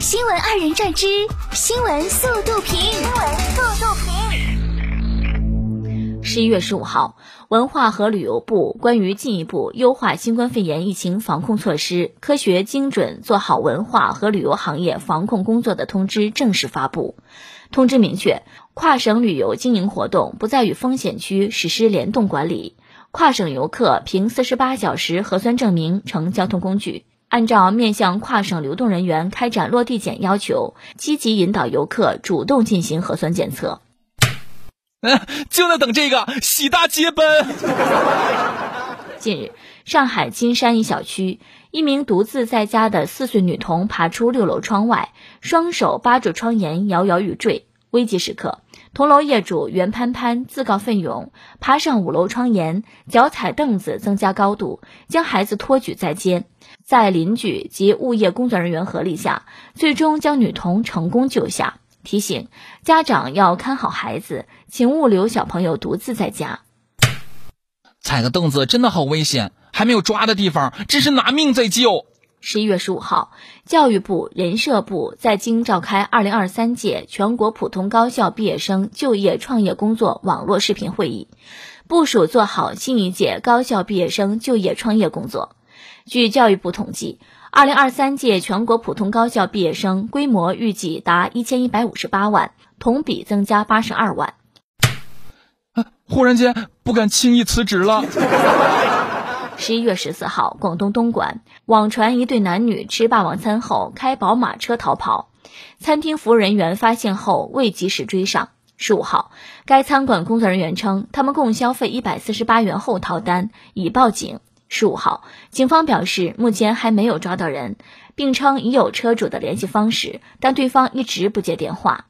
新闻二人转之新闻速度评。新闻速度评。十一月十五号，文化和旅游部关于进一步优化新冠肺炎疫情防控措施、科学精准做好文化和旅游行业防控工作的通知正式发布。通知明确，跨省旅游经营活动不再与风险区实施联动管理，跨省游客凭四十八小时核酸证明乘交通工具。按照面向跨省流动人员开展落地检要求，积极引导游客主动进行核酸检测。嗯，就在等这个，喜大接奔。近日，上海金山一小区，一名独自在家的四岁女童爬出六楼窗外，双手扒住窗沿，摇摇欲坠。危急时刻，同楼业主袁潘潘自告奋勇爬上五楼窗沿，脚踩凳子增加高度，将孩子托举在肩。在邻居及物业工作人员合力下，最终将女童成功救下。提醒家长要看好孩子，请勿留小朋友独自在家。踩个凳子真的好危险，还没有抓的地方，这是拿命在救。十一月十五号，教育部、人社部在京召开二零二三届全国普通高校毕业生就业创业工作网络视频会议，部署做好新一届高校毕业生就业创业工作。据教育部统计，二零二三届全国普通高校毕业生规模预计达一千一百五十八万，同比增加八十二万。忽然间不敢轻易辞职了。十一月十四号，广东东莞网传一对男女吃霸王餐后开宝马车逃跑，餐厅服务人员发现后未及时追上。十五号，该餐馆工作人员称，他们共消费一百四十八元后逃单，已报警。十五号，警方表示目前还没有抓到人，并称已有车主的联系方式，但对方一直不接电话。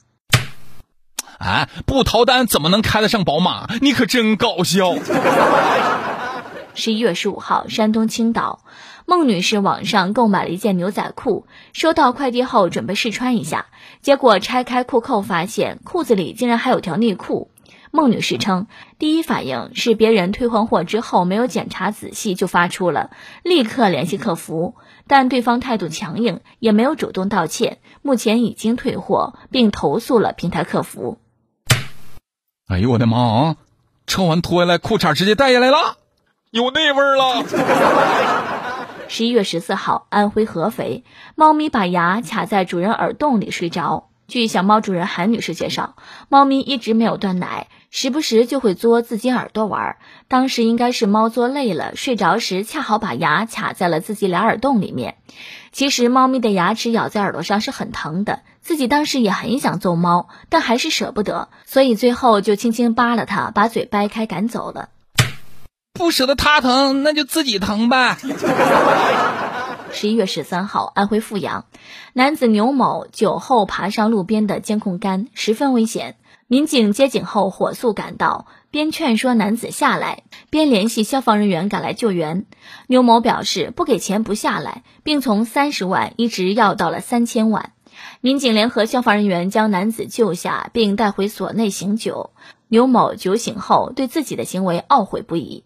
哎，不逃单怎么能开得上宝马？你可真搞笑！十一月十五号，山东青岛，孟女士网上购买了一件牛仔裤，收到快递后准备试穿一下，结果拆开裤扣发现裤子里竟然还有条内裤。孟女士称，第一反应是别人退换货之后没有检查仔细就发出了，立刻联系客服，但对方态度强硬，也没有主动道歉，目前已经退货并投诉了平台客服。哎呦我的妈啊！穿完脱下来，裤衩直接带下来了。有那味儿了。十一月十四号，安徽合肥，猫咪把牙卡在主人耳洞里睡着。据小猫主人韩女士介绍，猫咪一直没有断奶，时不时就会嘬自己耳朵玩。当时应该是猫嘬累了，睡着时恰好把牙卡在了自己俩耳洞里面。其实猫咪的牙齿咬在耳朵上是很疼的，自己当时也很想揍猫，但还是舍不得，所以最后就轻轻扒了它，把嘴掰开赶走了。不舍得他疼，那就自己疼呗。十一月十三号，安徽阜阳，男子牛某酒后爬上路边的监控杆，十分危险。民警接警后火速赶到，边劝说男子下来，边联系消防人员赶来救援。牛某表示不给钱不下来，并从三十万一直要到了三千万。民警联合消防人员将男子救下，并带回所内醒酒。牛某酒醒后对自己的行为懊悔不已。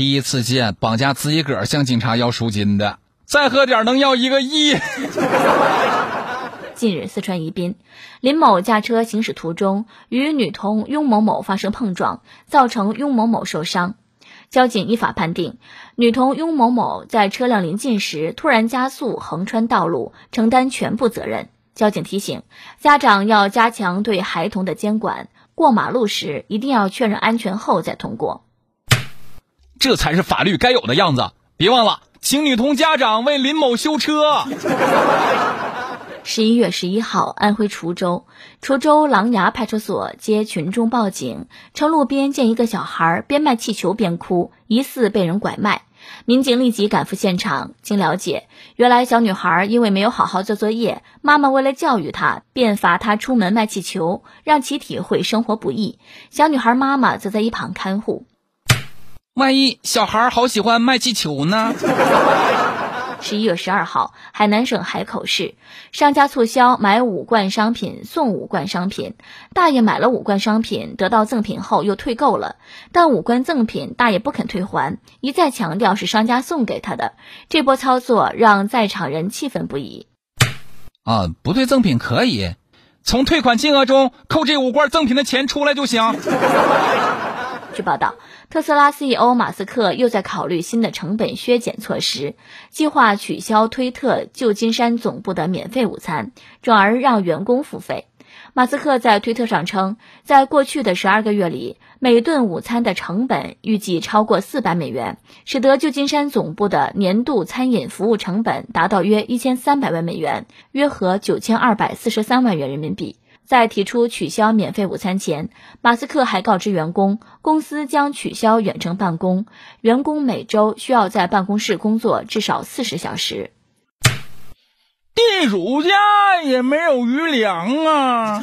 第一次见绑架自己个儿向警察要赎金的，再喝点能要一个亿。近日，四川宜宾，林某驾车行驶途中与女童雍某某发生碰撞，造成雍某某受伤。交警依法判定，女童雍某某在车辆临近时突然加速横穿道路，承担全部责任。交警提醒家长要加强对孩童的监管，过马路时一定要确认安全后再通过。这才是法律该有的样子！别忘了，请女童家长为林某修车。十一月十一号，安徽滁州，滁州琅琊派出所接群众报警，称路边见一个小孩边卖气球边哭，疑似被人拐卖。民警立即赶赴现场，经了解，原来小女孩因为没有好好做作业，妈妈为了教育她，便罚她出门卖气球，让其体会生活不易。小女孩妈妈则在一旁看护。万一小孩好喜欢卖气球呢？十一月十二号，海南省海口市，商家促销买五罐商品送五罐商品。大爷买了五罐商品，得到赠品后又退购了，但五罐赠品大爷不肯退还，一再强调是商家送给他的。这波操作让在场人气愤不已。啊，不退赠品可以，从退款金额中扣这五罐赠品的钱出来就行。报道，特斯拉 CEO 马斯克又在考虑新的成本削减措施，计划取消推特旧金山总部的免费午餐，转而让员工付费。马斯克在推特上称，在过去的十二个月里，每顿午餐的成本预计超过四百美元，使得旧金山总部的年度餐饮服务成本达到约一千三百万美元，约合九千二百四十三万元人民币。在提出取消免费午餐前，马斯克还告知员工，公司将取消远程办公，员工每周需要在办公室工作至少四十小时。地主家也没有余粮啊！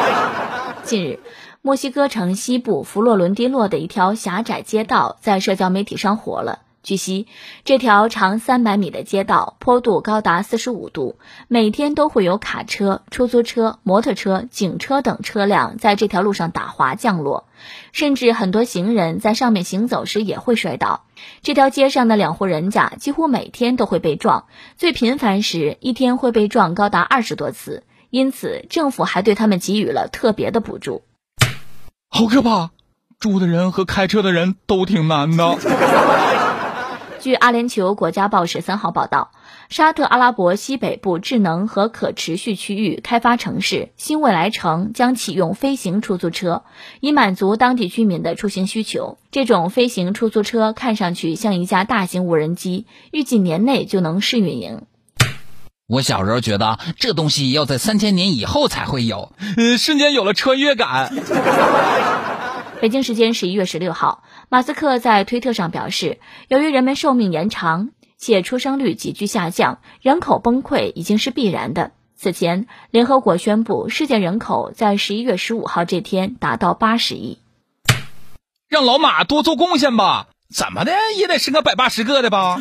近日，墨西哥城西部佛罗伦蒂诺的一条狭窄街道在社交媒体上火了。据悉，这条长三百米的街道坡度高达四十五度，每天都会有卡车、出租车、摩托车、警车等车辆在这条路上打滑降落，甚至很多行人在上面行走时也会摔倒。这条街上的两户人家几乎每天都会被撞，最频繁时一天会被撞高达二十多次，因此政府还对他们给予了特别的补助。好可怕，住的人和开车的人都挺难的。据阿联酋国家报十三号报道，沙特阿拉伯西北部智能和可持续区域开发城市新未来城将启用飞行出租车，以满足当地居民的出行需求。这种飞行出租车看上去像一架大型无人机，预计年内就能试运营。我小时候觉得这东西要在三千年以后才会有，呃，瞬间有了穿越感。北京时间十一月十六号，马斯克在推特上表示，由于人们寿命延长且出生率急剧下降，人口崩溃已经是必然的。此前，联合国宣布，世界人口在十一月十五号这天达到八十亿。让老马多做贡献吧，怎么的也得生个百八十个的吧。